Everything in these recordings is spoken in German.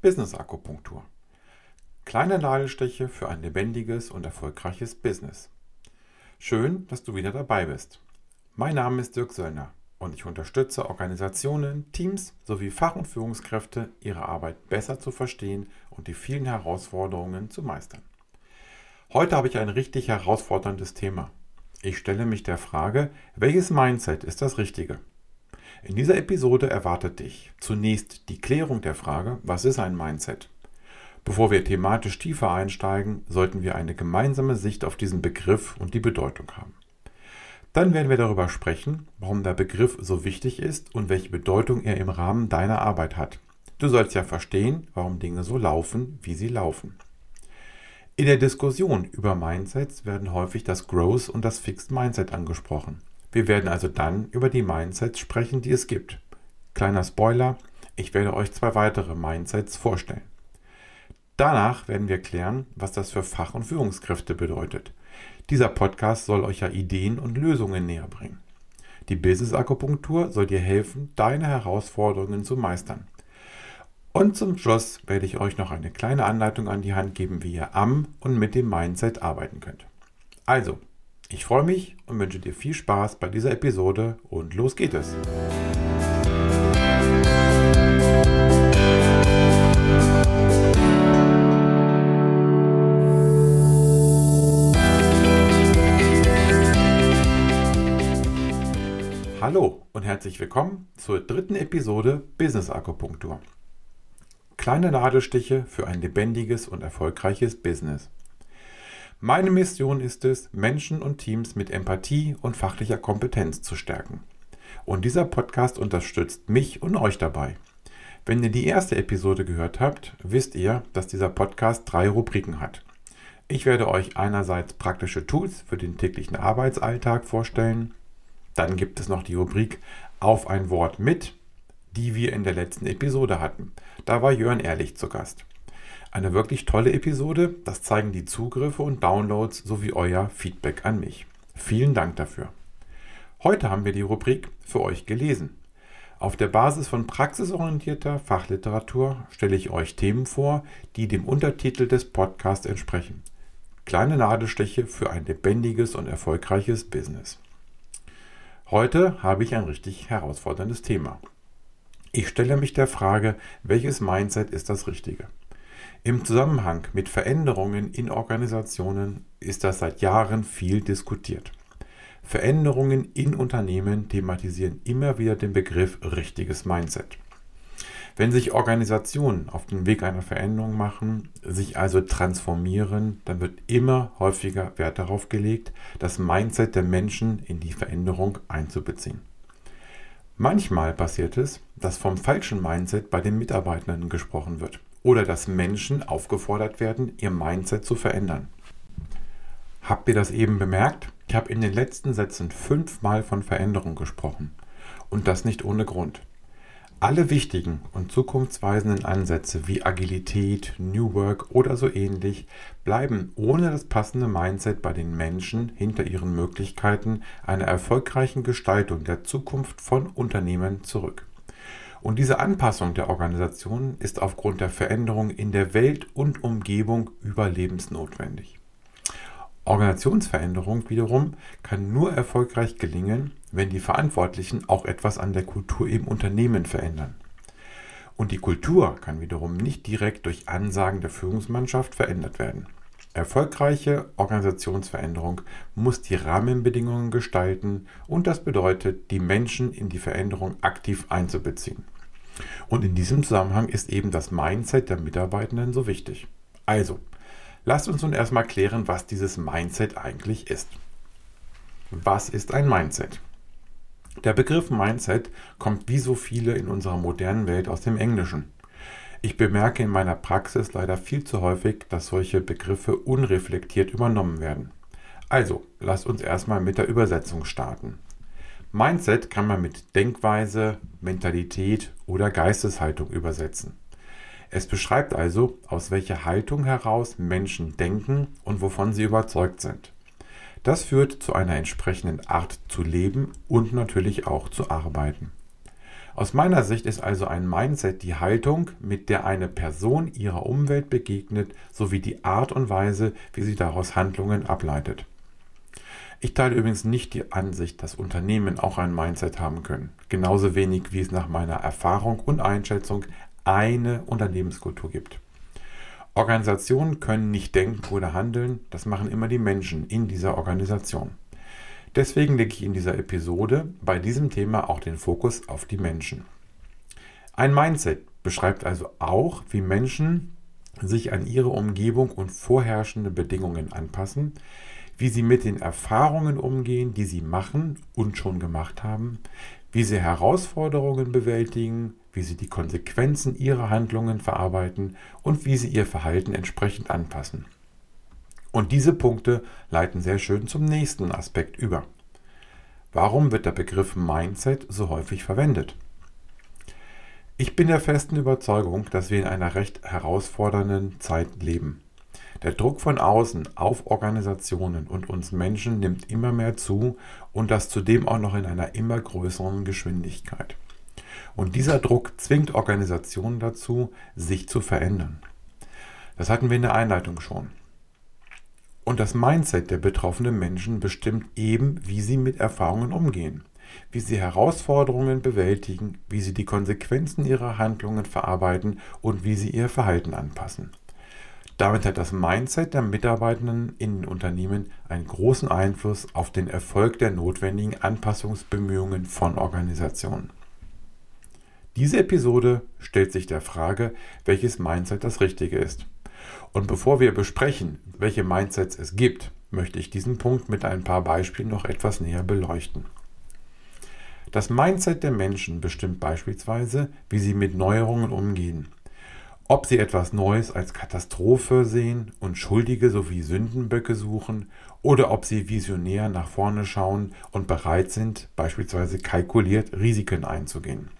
Business Akupunktur. Kleine Nadelstiche für ein lebendiges und erfolgreiches Business. Schön, dass du wieder dabei bist. Mein Name ist Dirk Söllner und ich unterstütze Organisationen, Teams sowie Fach- und Führungskräfte, ihre Arbeit besser zu verstehen und die vielen Herausforderungen zu meistern. Heute habe ich ein richtig herausforderndes Thema. Ich stelle mich der Frage, welches Mindset ist das Richtige? In dieser Episode erwartet dich zunächst die Klärung der Frage, was ist ein Mindset? Bevor wir thematisch tiefer einsteigen, sollten wir eine gemeinsame Sicht auf diesen Begriff und die Bedeutung haben. Dann werden wir darüber sprechen, warum der Begriff so wichtig ist und welche Bedeutung er im Rahmen deiner Arbeit hat. Du sollst ja verstehen, warum Dinge so laufen, wie sie laufen. In der Diskussion über Mindsets werden häufig das Growth und das Fixed Mindset angesprochen. Wir werden also dann über die Mindsets sprechen, die es gibt. Kleiner Spoiler, ich werde euch zwei weitere Mindsets vorstellen. Danach werden wir klären, was das für Fach- und Führungskräfte bedeutet. Dieser Podcast soll euch ja Ideen und Lösungen näher bringen. Die Business Akupunktur soll dir helfen, deine Herausforderungen zu meistern. Und zum Schluss werde ich euch noch eine kleine Anleitung an die Hand geben, wie ihr am und mit dem Mindset arbeiten könnt. Also, ich freue mich und wünsche dir viel Spaß bei dieser Episode und los geht es. Hallo und herzlich willkommen zur dritten Episode Business Akupunktur. Kleine Nadelstiche für ein lebendiges und erfolgreiches Business. Meine Mission ist es, Menschen und Teams mit Empathie und fachlicher Kompetenz zu stärken. Und dieser Podcast unterstützt mich und euch dabei. Wenn ihr die erste Episode gehört habt, wisst ihr, dass dieser Podcast drei Rubriken hat. Ich werde euch einerseits praktische Tools für den täglichen Arbeitsalltag vorstellen. Dann gibt es noch die Rubrik Auf ein Wort mit, die wir in der letzten Episode hatten. Da war Jörn Ehrlich zu Gast. Eine wirklich tolle Episode, das zeigen die Zugriffe und Downloads sowie euer Feedback an mich. Vielen Dank dafür. Heute haben wir die Rubrik für euch gelesen. Auf der Basis von praxisorientierter Fachliteratur stelle ich euch Themen vor, die dem Untertitel des Podcasts entsprechen. Kleine Nadelstiche für ein lebendiges und erfolgreiches Business. Heute habe ich ein richtig herausforderndes Thema. Ich stelle mich der Frage, welches Mindset ist das Richtige? Im Zusammenhang mit Veränderungen in Organisationen ist das seit Jahren viel diskutiert. Veränderungen in Unternehmen thematisieren immer wieder den Begriff richtiges Mindset. Wenn sich Organisationen auf den Weg einer Veränderung machen, sich also transformieren, dann wird immer häufiger Wert darauf gelegt, das Mindset der Menschen in die Veränderung einzubeziehen. Manchmal passiert es, dass vom falschen Mindset bei den Mitarbeitenden gesprochen wird oder dass Menschen aufgefordert werden, ihr Mindset zu verändern. Habt ihr das eben bemerkt? Ich habe in den letzten Sätzen fünfmal von Veränderung gesprochen. Und das nicht ohne Grund. Alle wichtigen und zukunftsweisenden Ansätze wie Agilität, New Work oder so ähnlich bleiben ohne das passende Mindset bei den Menschen hinter ihren Möglichkeiten einer erfolgreichen Gestaltung der Zukunft von Unternehmen zurück. Und diese Anpassung der Organisation ist aufgrund der Veränderung in der Welt und Umgebung überlebensnotwendig. Organisationsveränderung wiederum kann nur erfolgreich gelingen, wenn die Verantwortlichen auch etwas an der Kultur im Unternehmen verändern. Und die Kultur kann wiederum nicht direkt durch Ansagen der Führungsmannschaft verändert werden. Erfolgreiche Organisationsveränderung muss die Rahmenbedingungen gestalten und das bedeutet, die Menschen in die Veränderung aktiv einzubeziehen. Und in diesem Zusammenhang ist eben das Mindset der Mitarbeitenden so wichtig. Also, lasst uns nun erstmal klären, was dieses Mindset eigentlich ist. Was ist ein Mindset? Der Begriff Mindset kommt wie so viele in unserer modernen Welt aus dem Englischen. Ich bemerke in meiner Praxis leider viel zu häufig, dass solche Begriffe unreflektiert übernommen werden. Also, lasst uns erstmal mit der Übersetzung starten. Mindset kann man mit Denkweise, Mentalität oder Geisteshaltung übersetzen. Es beschreibt also, aus welcher Haltung heraus Menschen denken und wovon sie überzeugt sind. Das führt zu einer entsprechenden Art zu leben und natürlich auch zu arbeiten. Aus meiner Sicht ist also ein Mindset die Haltung, mit der eine Person ihrer Umwelt begegnet, sowie die Art und Weise, wie sie daraus Handlungen ableitet. Ich teile übrigens nicht die Ansicht, dass Unternehmen auch ein Mindset haben können. Genauso wenig wie es nach meiner Erfahrung und Einschätzung eine Unternehmenskultur gibt. Organisationen können nicht denken oder handeln, das machen immer die Menschen in dieser Organisation. Deswegen lege ich in dieser Episode bei diesem Thema auch den Fokus auf die Menschen. Ein Mindset beschreibt also auch, wie Menschen sich an ihre Umgebung und vorherrschende Bedingungen anpassen, wie sie mit den Erfahrungen umgehen, die sie machen und schon gemacht haben, wie sie Herausforderungen bewältigen, wie sie die Konsequenzen ihrer Handlungen verarbeiten und wie sie ihr Verhalten entsprechend anpassen. Und diese Punkte leiten sehr schön zum nächsten Aspekt über. Warum wird der Begriff Mindset so häufig verwendet? Ich bin der festen Überzeugung, dass wir in einer recht herausfordernden Zeit leben. Der Druck von außen auf Organisationen und uns Menschen nimmt immer mehr zu und das zudem auch noch in einer immer größeren Geschwindigkeit. Und dieser Druck zwingt Organisationen dazu, sich zu verändern. Das hatten wir in der Einleitung schon. Und das Mindset der betroffenen Menschen bestimmt eben, wie sie mit Erfahrungen umgehen, wie sie Herausforderungen bewältigen, wie sie die Konsequenzen ihrer Handlungen verarbeiten und wie sie ihr Verhalten anpassen. Damit hat das Mindset der Mitarbeitenden in den Unternehmen einen großen Einfluss auf den Erfolg der notwendigen Anpassungsbemühungen von Organisationen. Diese Episode stellt sich der Frage, welches Mindset das richtige ist. Und bevor wir besprechen, welche Mindsets es gibt, möchte ich diesen Punkt mit ein paar Beispielen noch etwas näher beleuchten. Das Mindset der Menschen bestimmt beispielsweise, wie sie mit Neuerungen umgehen, ob sie etwas Neues als Katastrophe sehen und Schuldige sowie Sündenböcke suchen oder ob sie visionär nach vorne schauen und bereit sind, beispielsweise kalkuliert Risiken einzugehen.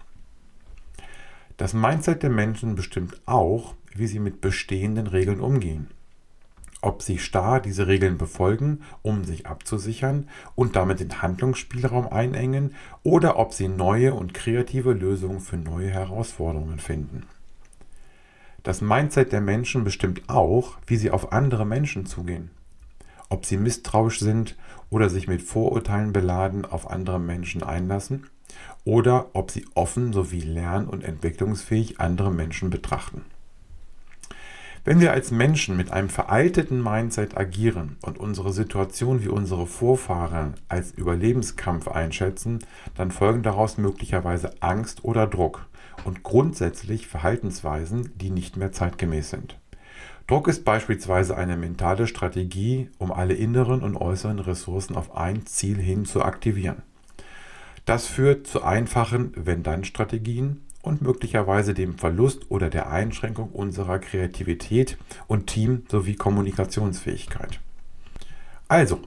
Das Mindset der Menschen bestimmt auch, wie sie mit bestehenden Regeln umgehen. Ob sie starr diese Regeln befolgen, um sich abzusichern und damit den Handlungsspielraum einengen, oder ob sie neue und kreative Lösungen für neue Herausforderungen finden. Das Mindset der Menschen bestimmt auch, wie sie auf andere Menschen zugehen. Ob sie misstrauisch sind oder sich mit Vorurteilen beladen auf andere Menschen einlassen oder ob sie offen sowie lern- und entwicklungsfähig andere Menschen betrachten. Wenn wir als Menschen mit einem veralteten Mindset agieren und unsere Situation wie unsere Vorfahren als Überlebenskampf einschätzen, dann folgen daraus möglicherweise Angst oder Druck und grundsätzlich Verhaltensweisen, die nicht mehr zeitgemäß sind. Druck ist beispielsweise eine mentale Strategie, um alle inneren und äußeren Ressourcen auf ein Ziel hin zu aktivieren. Das führt zu einfachen Wenn-Dann-Strategien und möglicherweise dem Verlust oder der Einschränkung unserer Kreativität und Team- sowie Kommunikationsfähigkeit. Also,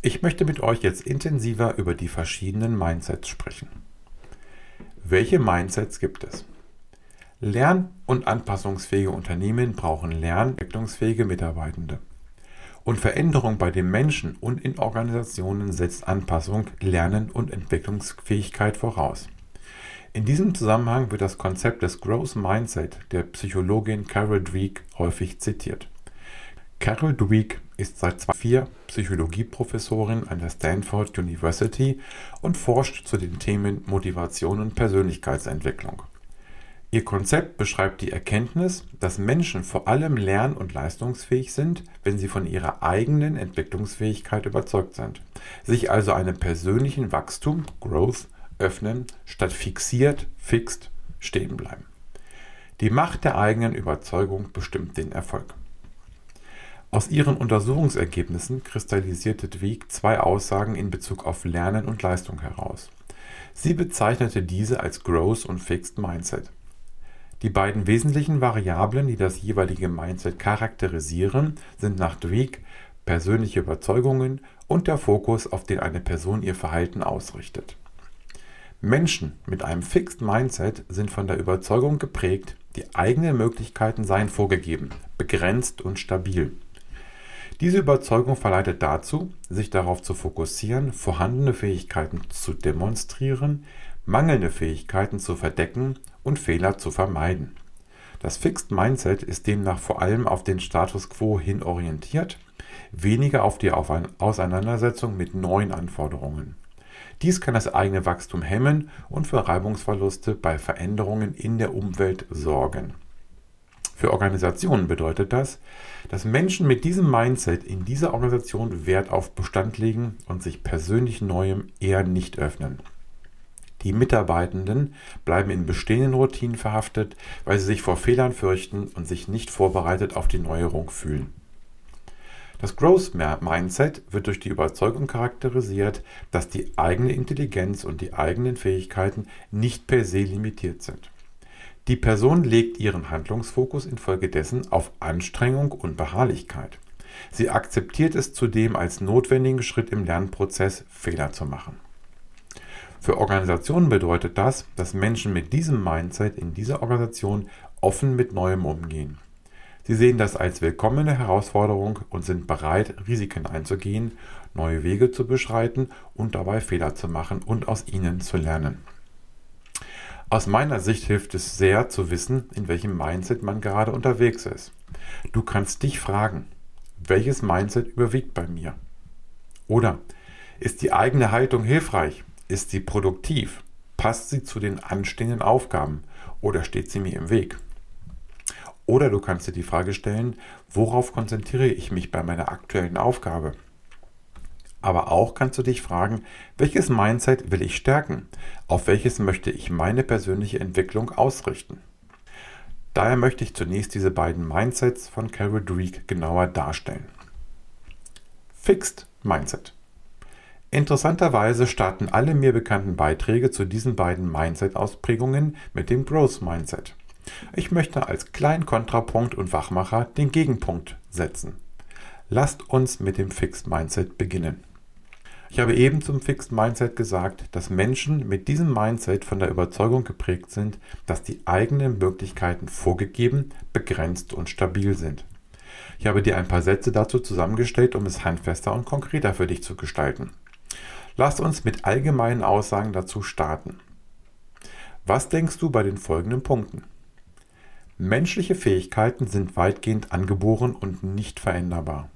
ich möchte mit euch jetzt intensiver über die verschiedenen Mindsets sprechen. Welche Mindsets gibt es? Lern- und anpassungsfähige Unternehmen brauchen lernentwicklungsfähige Mitarbeitende. Und Veränderung bei den Menschen und in Organisationen setzt Anpassung, Lernen und Entwicklungsfähigkeit voraus. In diesem Zusammenhang wird das Konzept des Growth Mindset der Psychologin Carol Dweck häufig zitiert. Carol Dweck ist seit 2004 Psychologieprofessorin an der Stanford University und forscht zu den Themen Motivation und Persönlichkeitsentwicklung. Ihr Konzept beschreibt die Erkenntnis, dass Menschen vor allem lern- und leistungsfähig sind, wenn sie von ihrer eigenen Entwicklungsfähigkeit überzeugt sind, sich also einem persönlichen Wachstum, Growth, öffnen, statt fixiert, fixed stehen bleiben. Die Macht der eigenen Überzeugung bestimmt den Erfolg. Aus ihren Untersuchungsergebnissen kristallisierte Dweck zwei Aussagen in Bezug auf Lernen und Leistung heraus. Sie bezeichnete diese als Growth und Fixed Mindset. Die beiden wesentlichen Variablen, die das jeweilige Mindset charakterisieren, sind nach Dweck persönliche Überzeugungen und der Fokus, auf den eine Person ihr Verhalten ausrichtet. Menschen mit einem Fixed Mindset sind von der Überzeugung geprägt, die eigenen Möglichkeiten seien vorgegeben, begrenzt und stabil. Diese Überzeugung verleitet dazu, sich darauf zu fokussieren, vorhandene Fähigkeiten zu demonstrieren, mangelnde Fähigkeiten zu verdecken und Fehler zu vermeiden. Das Fixed Mindset ist demnach vor allem auf den Status quo hin orientiert, weniger auf die Auseinandersetzung mit neuen Anforderungen. Dies kann das eigene Wachstum hemmen und für Reibungsverluste bei Veränderungen in der Umwelt sorgen. Für Organisationen bedeutet das, dass Menschen mit diesem Mindset in dieser Organisation Wert auf Bestand legen und sich persönlich Neuem eher nicht öffnen. Die Mitarbeitenden bleiben in bestehenden Routinen verhaftet, weil sie sich vor Fehlern fürchten und sich nicht vorbereitet auf die Neuerung fühlen. Das Growth Mindset wird durch die Überzeugung charakterisiert, dass die eigene Intelligenz und die eigenen Fähigkeiten nicht per se limitiert sind. Die Person legt ihren Handlungsfokus infolgedessen auf Anstrengung und Beharrlichkeit. Sie akzeptiert es zudem als notwendigen Schritt im Lernprozess, Fehler zu machen. Für Organisationen bedeutet das, dass Menschen mit diesem Mindset in dieser Organisation offen mit Neuem umgehen. Sie sehen das als willkommene Herausforderung und sind bereit, Risiken einzugehen, neue Wege zu beschreiten und dabei Fehler zu machen und aus ihnen zu lernen. Aus meiner Sicht hilft es sehr zu wissen, in welchem Mindset man gerade unterwegs ist. Du kannst dich fragen, welches Mindset überwiegt bei mir? Oder ist die eigene Haltung hilfreich? Ist sie produktiv? Passt sie zu den anstehenden Aufgaben oder steht sie mir im Weg? Oder du kannst dir die Frage stellen, worauf konzentriere ich mich bei meiner aktuellen Aufgabe? Aber auch kannst du dich fragen, welches Mindset will ich stärken? Auf welches möchte ich meine persönliche Entwicklung ausrichten? Daher möchte ich zunächst diese beiden Mindsets von Carol Dweck genauer darstellen. Fixed Mindset. Interessanterweise starten alle mir bekannten Beiträge zu diesen beiden Mindset-Ausprägungen mit dem Growth Mindset. Ich möchte als kleinen Kontrapunkt und Wachmacher den Gegenpunkt setzen. Lasst uns mit dem Fixed Mindset beginnen. Ich habe eben zum Fixed Mindset gesagt, dass Menschen mit diesem Mindset von der Überzeugung geprägt sind, dass die eigenen Möglichkeiten vorgegeben, begrenzt und stabil sind. Ich habe dir ein paar Sätze dazu zusammengestellt, um es handfester und konkreter für dich zu gestalten. Lass uns mit allgemeinen Aussagen dazu starten. Was denkst du bei den folgenden Punkten? Menschliche Fähigkeiten sind weitgehend angeboren und nicht veränderbar.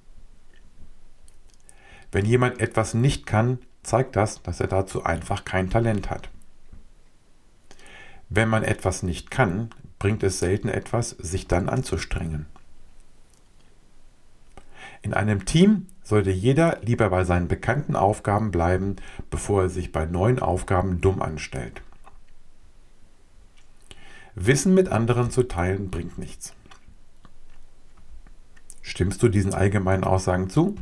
Wenn jemand etwas nicht kann, zeigt das, dass er dazu einfach kein Talent hat. Wenn man etwas nicht kann, bringt es selten etwas, sich dann anzustrengen. In einem Team sollte jeder lieber bei seinen bekannten Aufgaben bleiben, bevor er sich bei neuen Aufgaben dumm anstellt. Wissen mit anderen zu teilen bringt nichts. Stimmst du diesen allgemeinen Aussagen zu?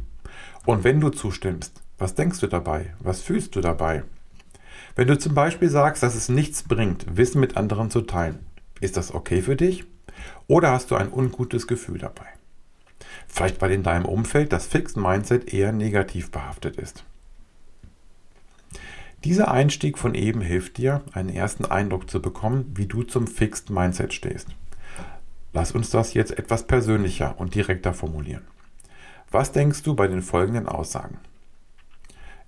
Und wenn du zustimmst, was denkst du dabei? Was fühlst du dabei? Wenn du zum Beispiel sagst, dass es nichts bringt, Wissen mit anderen zu teilen, ist das okay für dich? Oder hast du ein ungutes Gefühl dabei? Vielleicht weil in deinem Umfeld das Fixed Mindset eher negativ behaftet ist. Dieser Einstieg von eben hilft dir, einen ersten Eindruck zu bekommen, wie du zum Fixed Mindset stehst. Lass uns das jetzt etwas persönlicher und direkter formulieren. Was denkst du bei den folgenden Aussagen?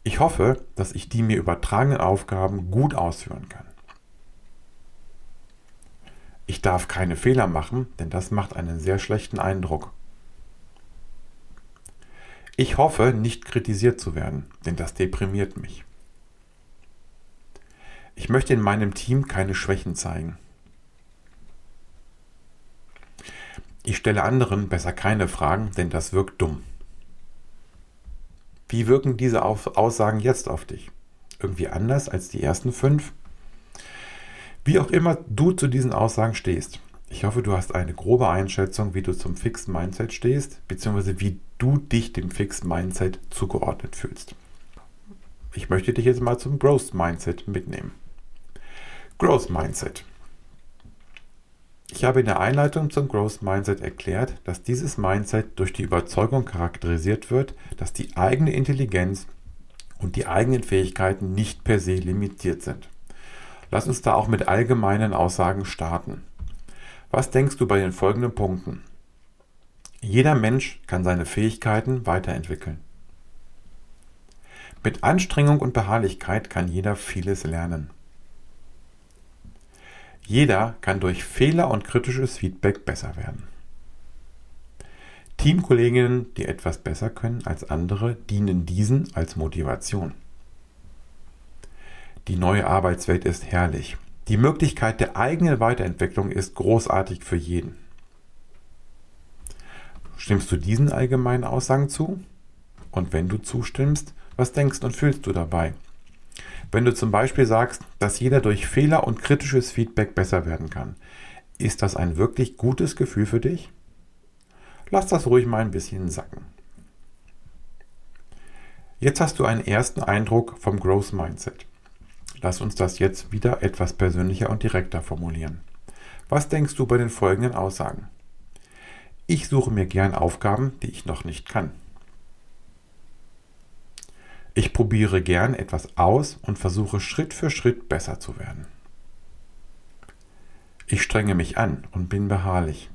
Ich hoffe, dass ich die mir übertragenen Aufgaben gut ausführen kann. Ich darf keine Fehler machen, denn das macht einen sehr schlechten Eindruck. Ich hoffe, nicht kritisiert zu werden, denn das deprimiert mich. Ich möchte in meinem Team keine Schwächen zeigen. Ich stelle anderen besser keine Fragen, denn das wirkt dumm. Wie wirken diese Aussagen jetzt auf dich? Irgendwie anders als die ersten fünf? Wie auch immer du zu diesen Aussagen stehst. Ich hoffe, du hast eine grobe Einschätzung, wie du zum Fixed Mindset stehst, beziehungsweise wie du dich dem Fixed Mindset zugeordnet fühlst. Ich möchte dich jetzt mal zum Growth Mindset mitnehmen. Growth Mindset. Ich habe in der Einleitung zum Growth Mindset erklärt, dass dieses Mindset durch die Überzeugung charakterisiert wird, dass die eigene Intelligenz und die eigenen Fähigkeiten nicht per se limitiert sind. Lass uns da auch mit allgemeinen Aussagen starten. Was denkst du bei den folgenden Punkten? Jeder Mensch kann seine Fähigkeiten weiterentwickeln. Mit Anstrengung und Beharrlichkeit kann jeder vieles lernen. Jeder kann durch Fehler und kritisches Feedback besser werden. Teamkolleginnen, die etwas besser können als andere, dienen diesen als Motivation. Die neue Arbeitswelt ist herrlich. Die Möglichkeit der eigenen Weiterentwicklung ist großartig für jeden. Stimmst du diesen allgemeinen Aussagen zu? Und wenn du zustimmst, was denkst und fühlst du dabei? Wenn du zum Beispiel sagst, dass jeder durch Fehler und kritisches Feedback besser werden kann, ist das ein wirklich gutes Gefühl für dich? Lass das ruhig mal ein bisschen sacken. Jetzt hast du einen ersten Eindruck vom Growth Mindset. Lass uns das jetzt wieder etwas persönlicher und direkter formulieren. Was denkst du bei den folgenden Aussagen? Ich suche mir gern Aufgaben, die ich noch nicht kann. Ich probiere gern etwas aus und versuche Schritt für Schritt besser zu werden. Ich strenge mich an und bin beharrlich.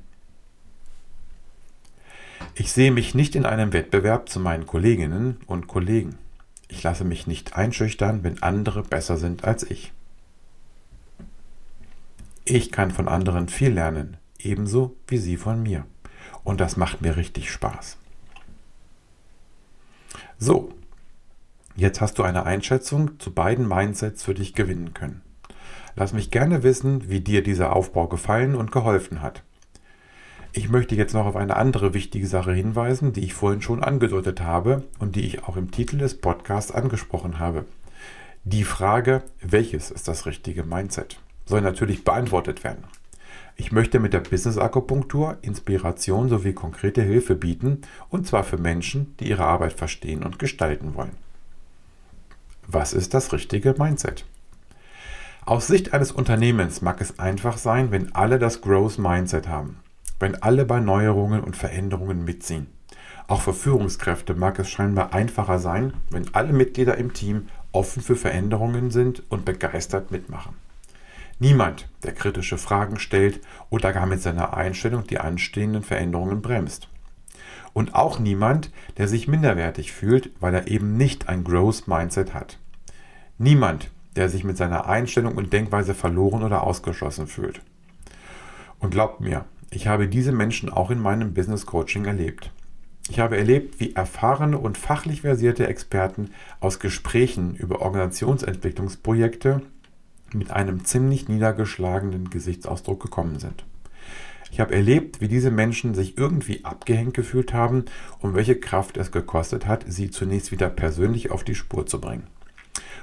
Ich sehe mich nicht in einem Wettbewerb zu meinen Kolleginnen und Kollegen. Ich lasse mich nicht einschüchtern, wenn andere besser sind als ich. Ich kann von anderen viel lernen, ebenso wie sie von mir. Und das macht mir richtig Spaß. So, jetzt hast du eine Einschätzung zu beiden Mindsets für dich gewinnen können. Lass mich gerne wissen, wie dir dieser Aufbau gefallen und geholfen hat. Ich möchte jetzt noch auf eine andere wichtige Sache hinweisen, die ich vorhin schon angedeutet habe und die ich auch im Titel des Podcasts angesprochen habe. Die Frage, welches ist das richtige Mindset, soll natürlich beantwortet werden. Ich möchte mit der Business Akupunktur Inspiration sowie konkrete Hilfe bieten, und zwar für Menschen, die ihre Arbeit verstehen und gestalten wollen. Was ist das richtige Mindset? Aus Sicht eines Unternehmens mag es einfach sein, wenn alle das Growth Mindset haben, wenn alle bei Neuerungen und Veränderungen mitziehen. Auch für Führungskräfte mag es scheinbar einfacher sein, wenn alle Mitglieder im Team offen für Veränderungen sind und begeistert mitmachen. Niemand, der kritische Fragen stellt oder gar mit seiner Einstellung die anstehenden Veränderungen bremst. Und auch niemand, der sich minderwertig fühlt, weil er eben nicht ein Growth Mindset hat. Niemand, der sich mit seiner Einstellung und Denkweise verloren oder ausgeschlossen fühlt. Und glaubt mir, ich habe diese Menschen auch in meinem Business Coaching erlebt. Ich habe erlebt, wie erfahrene und fachlich versierte Experten aus Gesprächen über Organisationsentwicklungsprojekte mit einem ziemlich niedergeschlagenen Gesichtsausdruck gekommen sind. Ich habe erlebt, wie diese Menschen sich irgendwie abgehängt gefühlt haben und welche Kraft es gekostet hat, sie zunächst wieder persönlich auf die Spur zu bringen.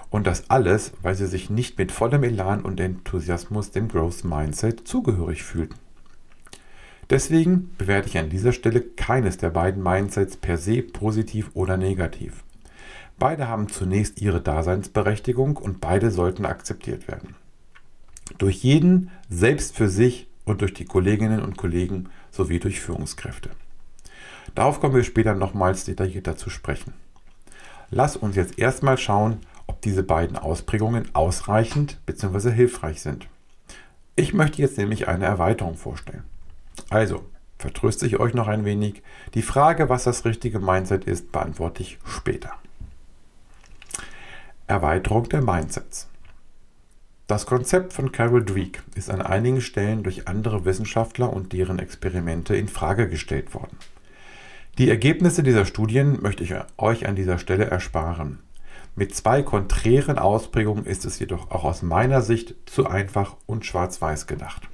Und das alles, weil sie sich nicht mit vollem Elan und Enthusiasmus dem Growth Mindset zugehörig fühlten. Deswegen bewerte ich an dieser Stelle keines der beiden Mindsets per se positiv oder negativ. Beide haben zunächst ihre Daseinsberechtigung und beide sollten akzeptiert werden. Durch jeden selbst für sich und durch die Kolleginnen und Kollegen sowie durch Führungskräfte. Darauf kommen wir später nochmals detaillierter zu sprechen. Lass uns jetzt erstmal schauen, ob diese beiden Ausprägungen ausreichend bzw. hilfreich sind. Ich möchte jetzt nämlich eine Erweiterung vorstellen. Also, vertröste ich euch noch ein wenig. Die Frage, was das richtige Mindset ist, beantworte ich später. Erweiterung der Mindsets. Das Konzept von Carol Dweck ist an einigen Stellen durch andere Wissenschaftler und deren Experimente in Frage gestellt worden. Die Ergebnisse dieser Studien möchte ich euch an dieser Stelle ersparen. Mit zwei konträren Ausprägungen ist es jedoch auch aus meiner Sicht zu einfach und schwarz-weiß gedacht.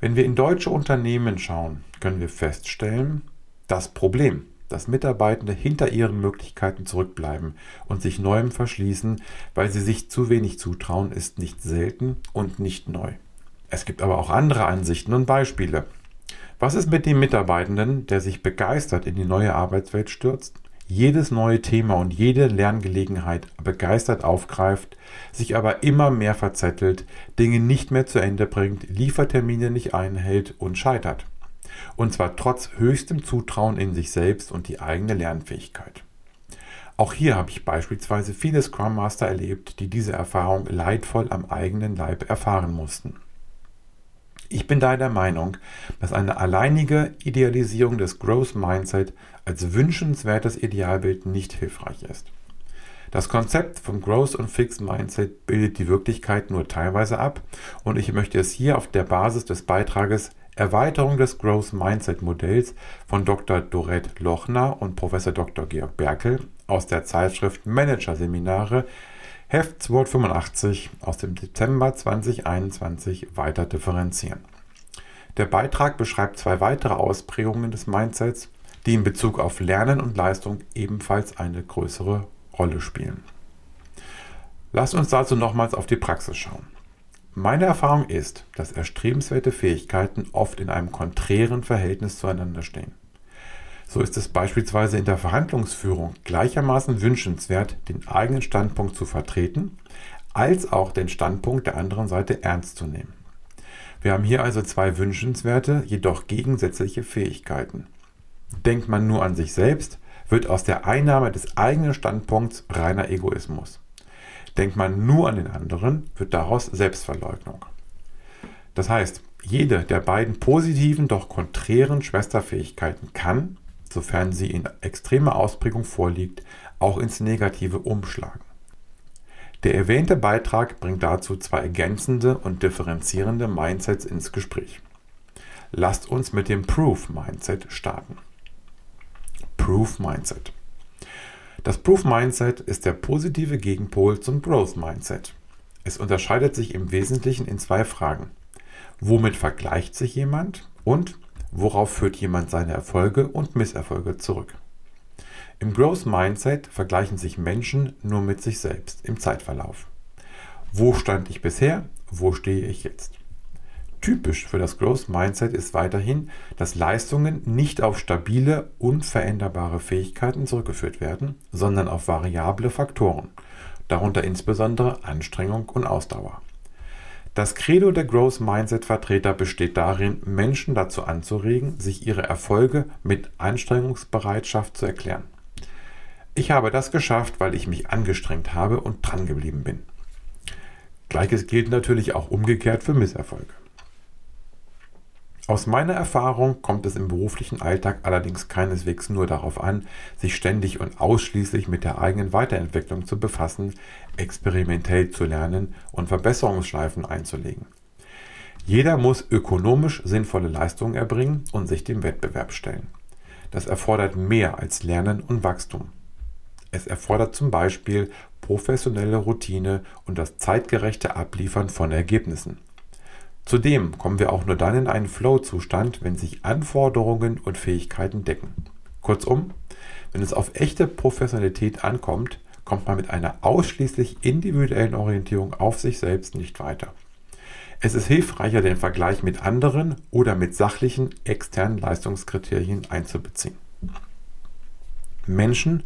Wenn wir in deutsche Unternehmen schauen, können wir feststellen, das Problem, dass Mitarbeitende hinter ihren Möglichkeiten zurückbleiben und sich Neuem verschließen, weil sie sich zu wenig zutrauen, ist nicht selten und nicht neu. Es gibt aber auch andere Ansichten und Beispiele. Was ist mit dem Mitarbeitenden, der sich begeistert in die neue Arbeitswelt stürzt, jedes neue Thema und jede Lerngelegenheit begeistert aufgreift, sich aber immer mehr verzettelt, Dinge nicht mehr zu Ende bringt, Liefertermine nicht einhält und scheitert? Und zwar trotz höchstem Zutrauen in sich selbst und die eigene Lernfähigkeit. Auch hier habe ich beispielsweise viele Scrum Master erlebt, die diese Erfahrung leidvoll am eigenen Leib erfahren mussten. Ich bin daher der Meinung, dass eine alleinige Idealisierung des Growth Mindset als wünschenswertes Idealbild nicht hilfreich ist. Das Konzept vom Growth und Fixed Mindset bildet die Wirklichkeit nur teilweise ab und ich möchte es hier auf der Basis des Beitrages Erweiterung des Growth Mindset Modells von Dr. Dorette Lochner und Prof. Dr. Georg Berkel aus der Zeitschrift Manager Seminare Heft 285 aus dem Dezember 2021 weiter differenzieren. Der Beitrag beschreibt zwei weitere Ausprägungen des Mindsets, die in Bezug auf Lernen und Leistung ebenfalls eine größere Rolle spielen. Lasst uns dazu nochmals auf die Praxis schauen. Meine Erfahrung ist, dass erstrebenswerte Fähigkeiten oft in einem konträren Verhältnis zueinander stehen. So ist es beispielsweise in der Verhandlungsführung gleichermaßen wünschenswert, den eigenen Standpunkt zu vertreten, als auch den Standpunkt der anderen Seite ernst zu nehmen. Wir haben hier also zwei wünschenswerte, jedoch gegensätzliche Fähigkeiten. Denkt man nur an sich selbst, wird aus der Einnahme des eigenen Standpunkts reiner Egoismus. Denkt man nur an den anderen, wird daraus Selbstverleugnung. Das heißt, jede der beiden positiven, doch konträren Schwesterfähigkeiten kann, sofern sie in extremer Ausprägung vorliegt, auch ins Negative umschlagen. Der erwähnte Beitrag bringt dazu zwei ergänzende und differenzierende Mindsets ins Gespräch. Lasst uns mit dem Proof Mindset starten. Proof Mindset. Das Proof Mindset ist der positive Gegenpol zum Growth Mindset. Es unterscheidet sich im Wesentlichen in zwei Fragen. Womit vergleicht sich jemand und worauf führt jemand seine Erfolge und Misserfolge zurück? Im Growth Mindset vergleichen sich Menschen nur mit sich selbst im Zeitverlauf. Wo stand ich bisher? Wo stehe ich jetzt? Typisch für das Growth Mindset ist weiterhin, dass Leistungen nicht auf stabile, unveränderbare Fähigkeiten zurückgeführt werden, sondern auf variable Faktoren, darunter insbesondere Anstrengung und Ausdauer. Das Credo der Growth Mindset Vertreter besteht darin, Menschen dazu anzuregen, sich ihre Erfolge mit Anstrengungsbereitschaft zu erklären. Ich habe das geschafft, weil ich mich angestrengt habe und dran geblieben bin. Gleiches gilt natürlich auch umgekehrt für Misserfolge. Aus meiner Erfahrung kommt es im beruflichen Alltag allerdings keineswegs nur darauf an, sich ständig und ausschließlich mit der eigenen Weiterentwicklung zu befassen, experimentell zu lernen und Verbesserungsschleifen einzulegen. Jeder muss ökonomisch sinnvolle Leistungen erbringen und sich dem Wettbewerb stellen. Das erfordert mehr als Lernen und Wachstum. Es erfordert zum Beispiel professionelle Routine und das zeitgerechte Abliefern von Ergebnissen. Zudem kommen wir auch nur dann in einen Flow-Zustand, wenn sich Anforderungen und Fähigkeiten decken. Kurzum, wenn es auf echte Professionalität ankommt, kommt man mit einer ausschließlich individuellen Orientierung auf sich selbst nicht weiter. Es ist hilfreicher, den Vergleich mit anderen oder mit sachlichen externen Leistungskriterien einzubeziehen. Menschen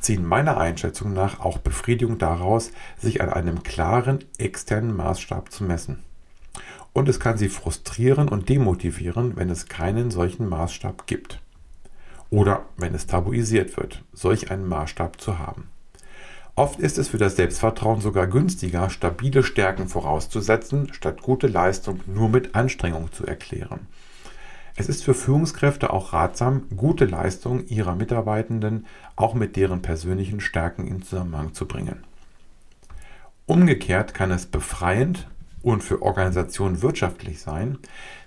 ziehen meiner Einschätzung nach auch Befriedigung daraus, sich an einem klaren externen Maßstab zu messen und es kann sie frustrieren und demotivieren, wenn es keinen solchen Maßstab gibt. Oder wenn es tabuisiert wird, solch einen Maßstab zu haben. Oft ist es für das Selbstvertrauen sogar günstiger, stabile Stärken vorauszusetzen, statt gute Leistung nur mit Anstrengung zu erklären. Es ist für Führungskräfte auch ratsam, gute Leistung ihrer Mitarbeitenden auch mit deren persönlichen Stärken in Zusammenhang zu bringen. Umgekehrt kann es befreiend und für Organisationen wirtschaftlich sein,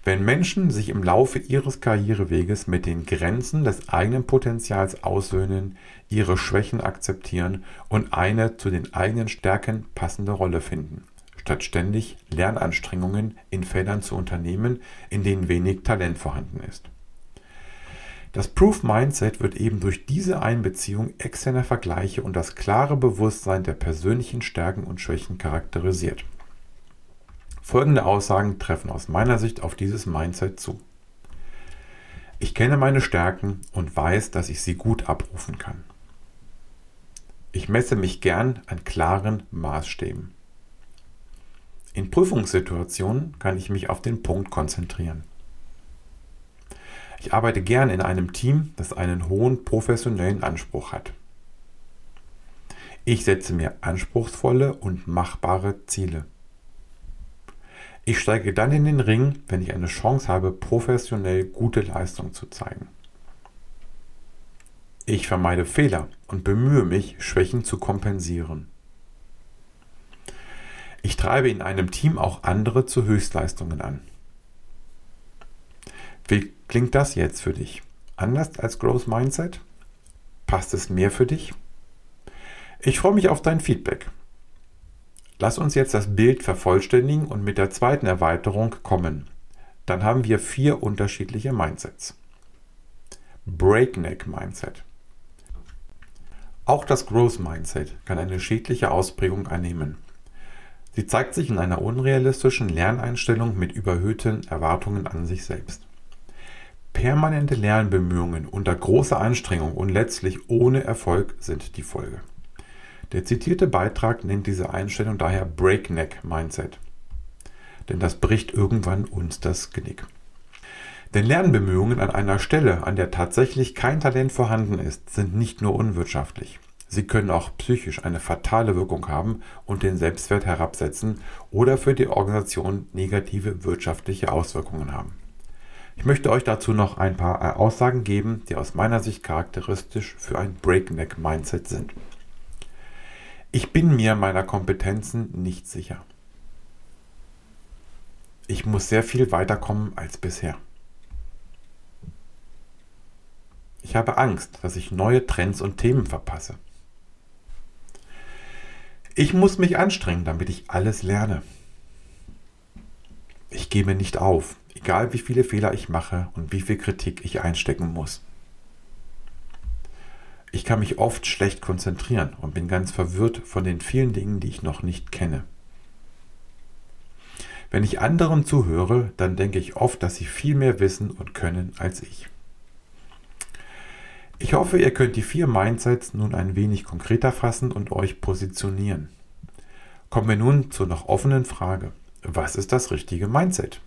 wenn Menschen sich im Laufe ihres Karriereweges mit den Grenzen des eigenen Potenzials aussöhnen, ihre Schwächen akzeptieren und eine zu den eigenen Stärken passende Rolle finden, statt ständig Lernanstrengungen in Feldern zu unternehmen, in denen wenig Talent vorhanden ist. Das Proof Mindset wird eben durch diese Einbeziehung externer Vergleiche und das klare Bewusstsein der persönlichen Stärken und Schwächen charakterisiert. Folgende Aussagen treffen aus meiner Sicht auf dieses Mindset zu. Ich kenne meine Stärken und weiß, dass ich sie gut abrufen kann. Ich messe mich gern an klaren Maßstäben. In Prüfungssituationen kann ich mich auf den Punkt konzentrieren. Ich arbeite gern in einem Team, das einen hohen professionellen Anspruch hat. Ich setze mir anspruchsvolle und machbare Ziele. Ich steige dann in den Ring, wenn ich eine Chance habe, professionell gute Leistung zu zeigen. Ich vermeide Fehler und bemühe mich, Schwächen zu kompensieren. Ich treibe in einem Team auch andere zu Höchstleistungen an. Wie klingt das jetzt für dich? Anders als Growth Mindset? Passt es mehr für dich? Ich freue mich auf dein Feedback. Lass uns jetzt das Bild vervollständigen und mit der zweiten Erweiterung kommen. Dann haben wir vier unterschiedliche Mindsets. Breakneck Mindset. Auch das Growth Mindset kann eine schädliche Ausprägung annehmen. Sie zeigt sich in einer unrealistischen Lerneinstellung mit überhöhten Erwartungen an sich selbst. Permanente Lernbemühungen unter großer Anstrengung und letztlich ohne Erfolg sind die Folge. Der zitierte Beitrag nennt diese Einstellung daher Breakneck Mindset. Denn das bricht irgendwann uns das Genick. Denn Lernbemühungen an einer Stelle, an der tatsächlich kein Talent vorhanden ist, sind nicht nur unwirtschaftlich. Sie können auch psychisch eine fatale Wirkung haben und den Selbstwert herabsetzen oder für die Organisation negative wirtschaftliche Auswirkungen haben. Ich möchte euch dazu noch ein paar äh, Aussagen geben, die aus meiner Sicht charakteristisch für ein Breakneck-Mindset sind. Ich bin mir meiner Kompetenzen nicht sicher. Ich muss sehr viel weiterkommen als bisher. Ich habe Angst, dass ich neue Trends und Themen verpasse. Ich muss mich anstrengen, damit ich alles lerne. Ich gebe nicht auf, egal wie viele Fehler ich mache und wie viel Kritik ich einstecken muss. Ich kann mich oft schlecht konzentrieren und bin ganz verwirrt von den vielen Dingen, die ich noch nicht kenne. Wenn ich anderen zuhöre, dann denke ich oft, dass sie viel mehr wissen und können als ich. Ich hoffe, ihr könnt die vier Mindsets nun ein wenig konkreter fassen und euch positionieren. Kommen wir nun zur noch offenen Frage. Was ist das richtige Mindset?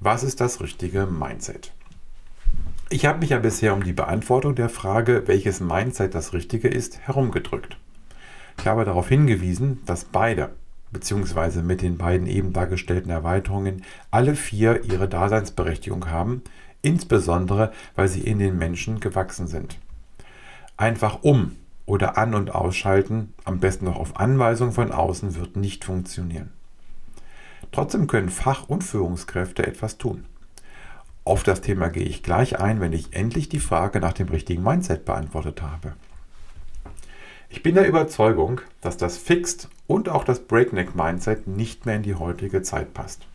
Was ist das richtige Mindset? Ich habe mich ja bisher um die Beantwortung der Frage, welches Mindset das richtige ist, herumgedrückt. Ich habe darauf hingewiesen, dass beide, beziehungsweise mit den beiden eben dargestellten Erweiterungen, alle vier ihre Daseinsberechtigung haben, insbesondere weil sie in den Menschen gewachsen sind. Einfach um oder an- und ausschalten, am besten noch auf Anweisung von außen, wird nicht funktionieren. Trotzdem können Fach- und Führungskräfte etwas tun. Auf das Thema gehe ich gleich ein, wenn ich endlich die Frage nach dem richtigen Mindset beantwortet habe. Ich bin der Überzeugung, dass das Fixed und auch das Breakneck Mindset nicht mehr in die heutige Zeit passt.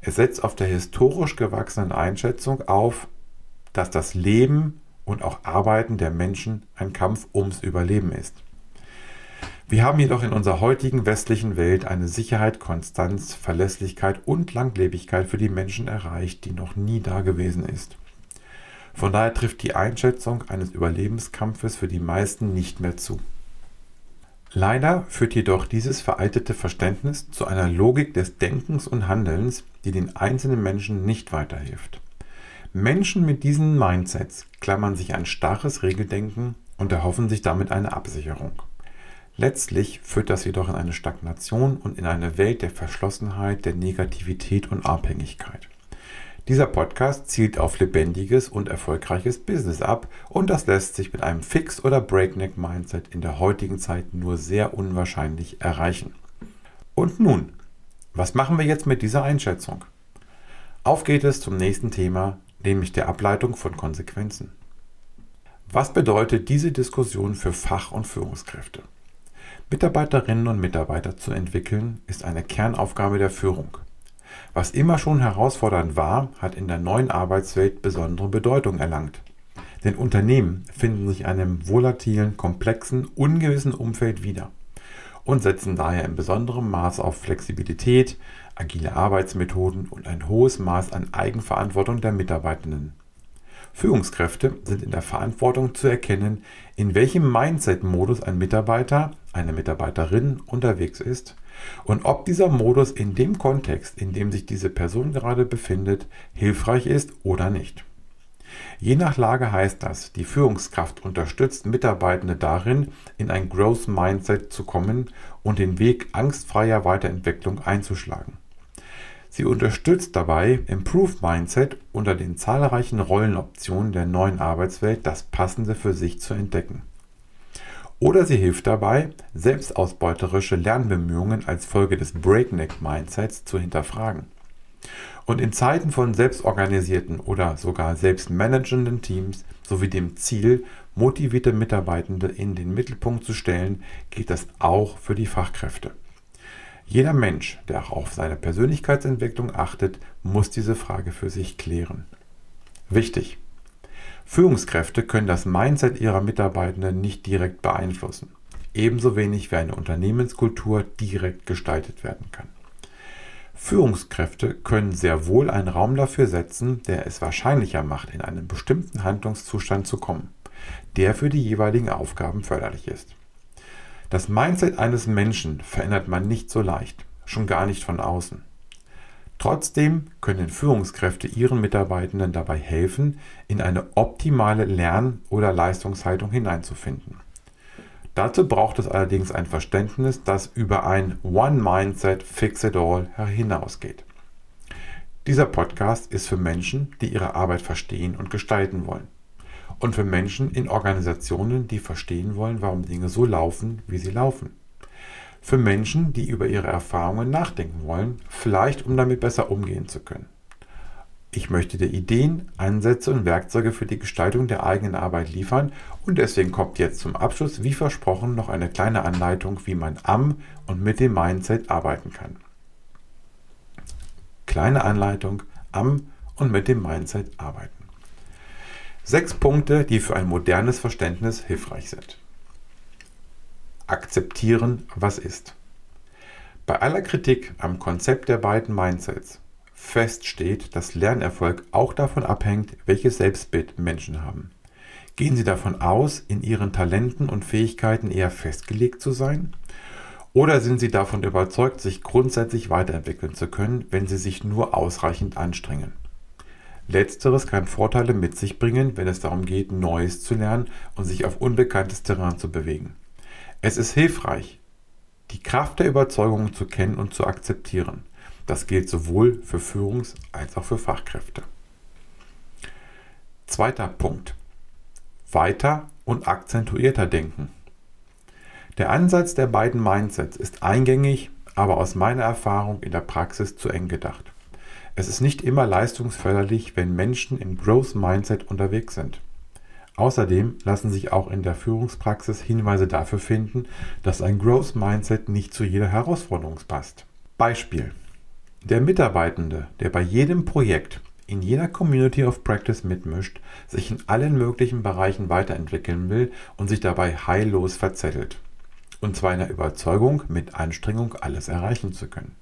Es setzt auf der historisch gewachsenen Einschätzung auf, dass das Leben und auch Arbeiten der Menschen ein Kampf ums Überleben ist. Wir haben jedoch in unserer heutigen westlichen Welt eine Sicherheit, Konstanz, Verlässlichkeit und Langlebigkeit für die Menschen erreicht, die noch nie da gewesen ist. Von daher trifft die Einschätzung eines Überlebenskampfes für die meisten nicht mehr zu. Leider führt jedoch dieses veraltete Verständnis zu einer Logik des Denkens und Handelns, die den einzelnen Menschen nicht weiterhilft. Menschen mit diesen Mindsets klammern sich ein starres Regeldenken und erhoffen sich damit eine Absicherung. Letztlich führt das jedoch in eine Stagnation und in eine Welt der Verschlossenheit, der Negativität und Abhängigkeit. Dieser Podcast zielt auf lebendiges und erfolgreiches Business ab und das lässt sich mit einem Fix- oder Breakneck-Mindset in der heutigen Zeit nur sehr unwahrscheinlich erreichen. Und nun, was machen wir jetzt mit dieser Einschätzung? Auf geht es zum nächsten Thema, nämlich der Ableitung von Konsequenzen. Was bedeutet diese Diskussion für Fach- und Führungskräfte? Mitarbeiterinnen und Mitarbeiter zu entwickeln, ist eine Kernaufgabe der Führung. Was immer schon herausfordernd war, hat in der neuen Arbeitswelt besondere Bedeutung erlangt. Denn Unternehmen finden sich in einem volatilen, komplexen, ungewissen Umfeld wieder und setzen daher in besonderem Maß auf Flexibilität, agile Arbeitsmethoden und ein hohes Maß an Eigenverantwortung der Mitarbeitenden. Führungskräfte sind in der Verantwortung zu erkennen, in welchem Mindset-Modus ein Mitarbeiter, eine Mitarbeiterin unterwegs ist und ob dieser Modus in dem Kontext, in dem sich diese Person gerade befindet, hilfreich ist oder nicht. Je nach Lage heißt das, die Führungskraft unterstützt Mitarbeitende darin, in ein Growth Mindset zu kommen und den Weg angstfreier Weiterentwicklung einzuschlagen. Sie unterstützt dabei Improve Mindset unter den zahlreichen Rollenoptionen der neuen Arbeitswelt das Passende für sich zu entdecken. Oder sie hilft dabei, selbstausbeuterische Lernbemühungen als Folge des Breakneck Mindsets zu hinterfragen. Und in Zeiten von selbstorganisierten oder sogar selbstmanagenden Teams sowie dem Ziel, motivierte Mitarbeitende in den Mittelpunkt zu stellen, geht das auch für die Fachkräfte. Jeder Mensch, der auch auf seine Persönlichkeitsentwicklung achtet, muss diese Frage für sich klären. Wichtig. Führungskräfte können das Mindset ihrer Mitarbeitenden nicht direkt beeinflussen, ebenso wenig wie eine Unternehmenskultur direkt gestaltet werden kann. Führungskräfte können sehr wohl einen Raum dafür setzen, der es wahrscheinlicher macht, in einen bestimmten Handlungszustand zu kommen, der für die jeweiligen Aufgaben förderlich ist. Das Mindset eines Menschen verändert man nicht so leicht, schon gar nicht von außen. Trotzdem können Führungskräfte ihren Mitarbeitenden dabei helfen, in eine optimale Lern- oder Leistungshaltung hineinzufinden. Dazu braucht es allerdings ein Verständnis, das über ein One Mindset Fix It All hinausgeht. Dieser Podcast ist für Menschen, die ihre Arbeit verstehen und gestalten wollen. Und für Menschen in Organisationen, die verstehen wollen, warum Dinge so laufen, wie sie laufen. Für Menschen, die über ihre Erfahrungen nachdenken wollen, vielleicht um damit besser umgehen zu können. Ich möchte dir Ideen, Ansätze und Werkzeuge für die Gestaltung der eigenen Arbeit liefern und deswegen kommt jetzt zum Abschluss, wie versprochen, noch eine kleine Anleitung, wie man am und mit dem Mindset arbeiten kann. Kleine Anleitung am und mit dem Mindset arbeiten. Sechs Punkte, die für ein modernes Verständnis hilfreich sind. Akzeptieren, was ist. Bei aller Kritik am Konzept der beiden Mindsets feststeht, dass Lernerfolg auch davon abhängt, welches Selbstbild Menschen haben. Gehen sie davon aus, in ihren Talenten und Fähigkeiten eher festgelegt zu sein? Oder sind sie davon überzeugt, sich grundsätzlich weiterentwickeln zu können, wenn sie sich nur ausreichend anstrengen? Letzteres kann Vorteile mit sich bringen, wenn es darum geht, Neues zu lernen und sich auf unbekanntes Terrain zu bewegen. Es ist hilfreich, die Kraft der Überzeugung zu kennen und zu akzeptieren. Das gilt sowohl für Führungs- als auch für Fachkräfte. Zweiter Punkt. Weiter und akzentuierter denken. Der Ansatz der beiden Mindsets ist eingängig, aber aus meiner Erfahrung in der Praxis zu eng gedacht. Es ist nicht immer leistungsförderlich, wenn Menschen im Growth Mindset unterwegs sind. Außerdem lassen sich auch in der Führungspraxis Hinweise dafür finden, dass ein Growth Mindset nicht zu jeder Herausforderung passt. Beispiel. Der Mitarbeitende, der bei jedem Projekt, in jeder Community of Practice mitmischt, sich in allen möglichen Bereichen weiterentwickeln will und sich dabei heillos verzettelt. Und zwar in der Überzeugung, mit Anstrengung alles erreichen zu können.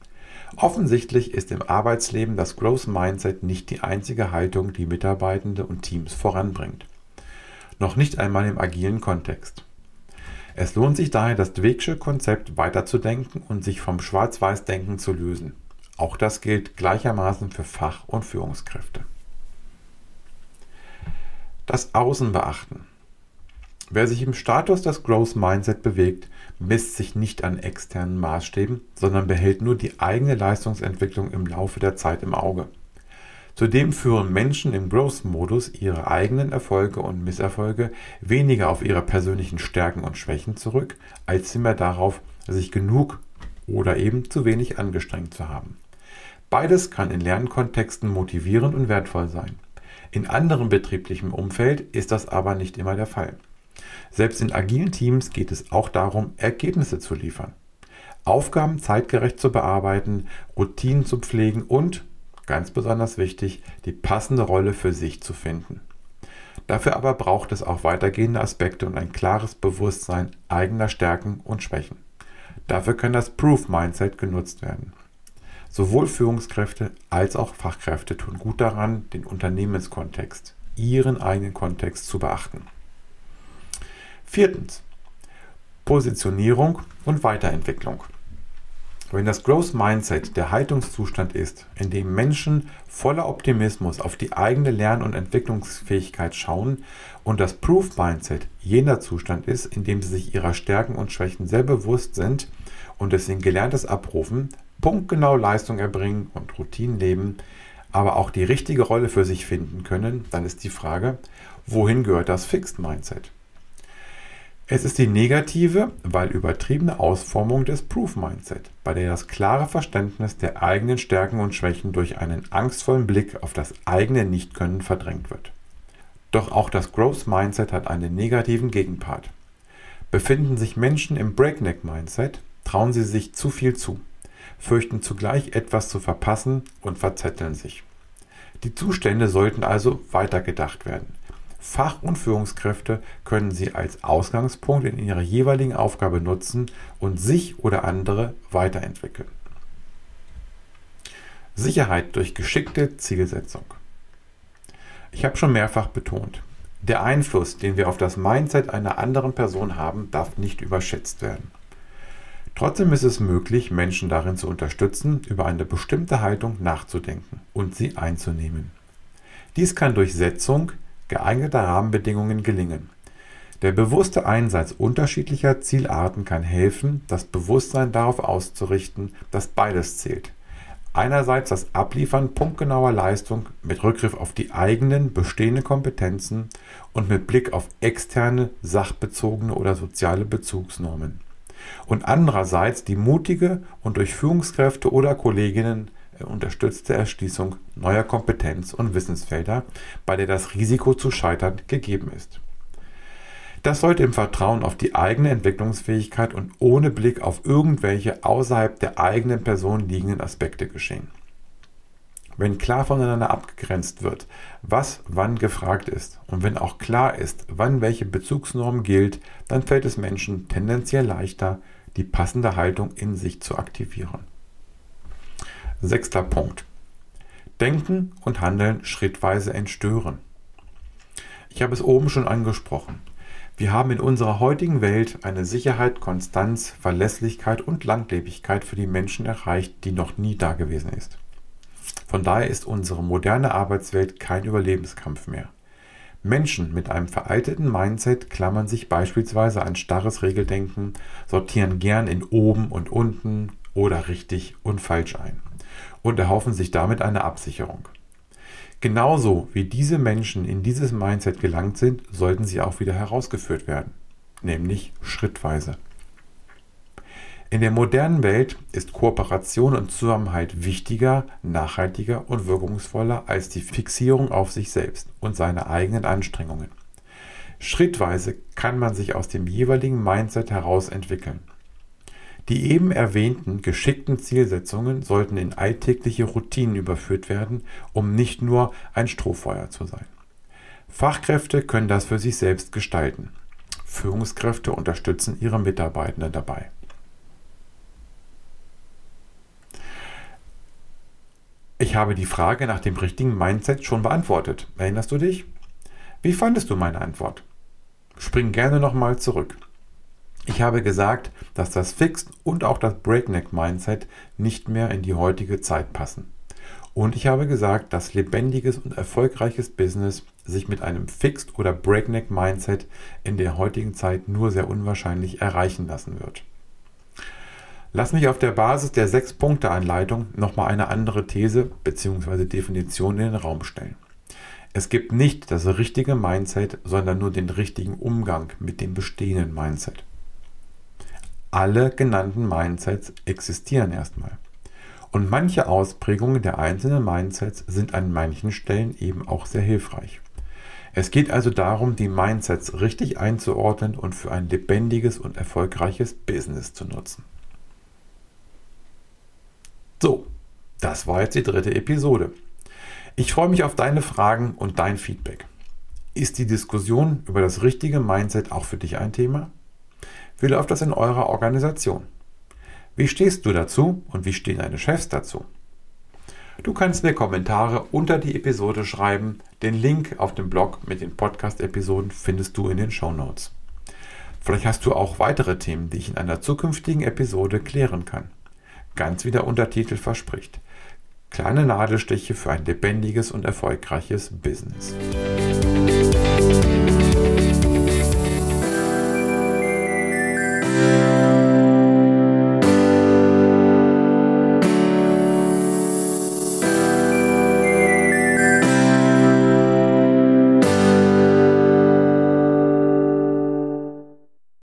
Offensichtlich ist im Arbeitsleben das Growth Mindset nicht die einzige Haltung, die Mitarbeitende und Teams voranbringt. Noch nicht einmal im agilen Kontext. Es lohnt sich daher, das Dwecksche Konzept weiterzudenken und sich vom Schwarz-Weiß-Denken zu lösen. Auch das gilt gleichermaßen für Fach- und Führungskräfte. Das Außen beachten. Wer sich im Status des Growth Mindset bewegt, misst sich nicht an externen Maßstäben, sondern behält nur die eigene Leistungsentwicklung im Laufe der Zeit im Auge. Zudem führen Menschen im Growth-Modus ihre eigenen Erfolge und Misserfolge weniger auf ihre persönlichen Stärken und Schwächen zurück, als vielmehr darauf, sich genug oder eben zu wenig angestrengt zu haben. Beides kann in Lernkontexten motivierend und wertvoll sein. In anderem betrieblichem Umfeld ist das aber nicht immer der Fall. Selbst in agilen Teams geht es auch darum, Ergebnisse zu liefern. Aufgaben zeitgerecht zu bearbeiten, Routinen zu pflegen und, ganz besonders wichtig, die passende Rolle für sich zu finden. Dafür aber braucht es auch weitergehende Aspekte und ein klares Bewusstsein eigener Stärken und Schwächen. Dafür kann das Proof Mindset genutzt werden. Sowohl Führungskräfte als auch Fachkräfte tun gut daran, den Unternehmenskontext, ihren eigenen Kontext zu beachten. Viertens. Positionierung und Weiterentwicklung. Wenn das Growth Mindset der Haltungszustand ist, in dem Menschen voller Optimismus auf die eigene Lern- und Entwicklungsfähigkeit schauen und das Proof Mindset jener Zustand ist, in dem sie sich ihrer Stärken und Schwächen sehr bewusst sind und deswegen Gelerntes abrufen, punktgenau Leistung erbringen und Routinen leben, aber auch die richtige Rolle für sich finden können, dann ist die Frage, wohin gehört das Fixed Mindset? Es ist die negative, weil übertriebene Ausformung des Proof Mindset, bei der das klare Verständnis der eigenen Stärken und Schwächen durch einen angstvollen Blick auf das eigene Nichtkönnen verdrängt wird. Doch auch das Growth Mindset hat einen negativen Gegenpart. Befinden sich Menschen im Breakneck Mindset, trauen sie sich zu viel zu, fürchten zugleich etwas zu verpassen und verzetteln sich. Die Zustände sollten also weitergedacht werden. Fach- und Führungskräfte können sie als Ausgangspunkt in ihrer jeweiligen Aufgabe nutzen und sich oder andere weiterentwickeln. Sicherheit durch geschickte Zielsetzung. Ich habe schon mehrfach betont, der Einfluss, den wir auf das Mindset einer anderen Person haben, darf nicht überschätzt werden. Trotzdem ist es möglich, Menschen darin zu unterstützen, über eine bestimmte Haltung nachzudenken und sie einzunehmen. Dies kann durch Setzung geeigneter Rahmenbedingungen gelingen. Der bewusste Einsatz unterschiedlicher Zielarten kann helfen, das Bewusstsein darauf auszurichten, dass beides zählt. Einerseits das Abliefern punktgenauer Leistung mit Rückgriff auf die eigenen bestehenden Kompetenzen und mit Blick auf externe, sachbezogene oder soziale Bezugsnormen. Und andererseits die mutige und durch Führungskräfte oder Kolleginnen unterstützte Erschließung neuer Kompetenz- und Wissensfelder, bei der das Risiko zu scheitern gegeben ist. Das sollte im Vertrauen auf die eigene Entwicklungsfähigkeit und ohne Blick auf irgendwelche außerhalb der eigenen Person liegenden Aspekte geschehen. Wenn klar voneinander abgegrenzt wird, was wann gefragt ist und wenn auch klar ist, wann welche Bezugsnorm gilt, dann fällt es Menschen tendenziell leichter, die passende Haltung in sich zu aktivieren. Sechster Punkt. Denken und Handeln schrittweise entstören. Ich habe es oben schon angesprochen. Wir haben in unserer heutigen Welt eine Sicherheit, Konstanz, Verlässlichkeit und Langlebigkeit für die Menschen erreicht, die noch nie da gewesen ist. Von daher ist unsere moderne Arbeitswelt kein Überlebenskampf mehr. Menschen mit einem veralteten Mindset klammern sich beispielsweise an starres Regeldenken, sortieren gern in oben und unten oder richtig und falsch ein und erhoffen sich damit eine Absicherung. Genauso wie diese Menschen in dieses Mindset gelangt sind, sollten sie auch wieder herausgeführt werden, nämlich schrittweise. In der modernen Welt ist Kooperation und Zusammenhalt wichtiger, nachhaltiger und wirkungsvoller als die Fixierung auf sich selbst und seine eigenen Anstrengungen. Schrittweise kann man sich aus dem jeweiligen Mindset heraus entwickeln. Die eben erwähnten geschickten Zielsetzungen sollten in alltägliche Routinen überführt werden, um nicht nur ein Strohfeuer zu sein. Fachkräfte können das für sich selbst gestalten. Führungskräfte unterstützen ihre Mitarbeitenden dabei. Ich habe die Frage nach dem richtigen Mindset schon beantwortet. Erinnerst du dich? Wie fandest du meine Antwort? Spring gerne nochmal zurück. Ich habe gesagt, dass das Fixed und auch das Breakneck Mindset nicht mehr in die heutige Zeit passen. Und ich habe gesagt, dass lebendiges und erfolgreiches Business sich mit einem Fixed oder Breakneck Mindset in der heutigen Zeit nur sehr unwahrscheinlich erreichen lassen wird. Lass mich auf der Basis der sechs Punkte Anleitung nochmal eine andere These bzw. Definition in den Raum stellen. Es gibt nicht das richtige Mindset, sondern nur den richtigen Umgang mit dem bestehenden Mindset. Alle genannten Mindsets existieren erstmal. Und manche Ausprägungen der einzelnen Mindsets sind an manchen Stellen eben auch sehr hilfreich. Es geht also darum, die Mindsets richtig einzuordnen und für ein lebendiges und erfolgreiches Business zu nutzen. So, das war jetzt die dritte Episode. Ich freue mich auf deine Fragen und dein Feedback. Ist die Diskussion über das richtige Mindset auch für dich ein Thema? Wie läuft das in eurer Organisation? Wie stehst du dazu und wie stehen deine Chefs dazu? Du kannst mir Kommentare unter die Episode schreiben. Den Link auf dem Blog mit den Podcast-Episoden findest du in den Show Notes. Vielleicht hast du auch weitere Themen, die ich in einer zukünftigen Episode klären kann. Ganz wie der Untertitel verspricht. Kleine Nadelstiche für ein lebendiges und erfolgreiches Business.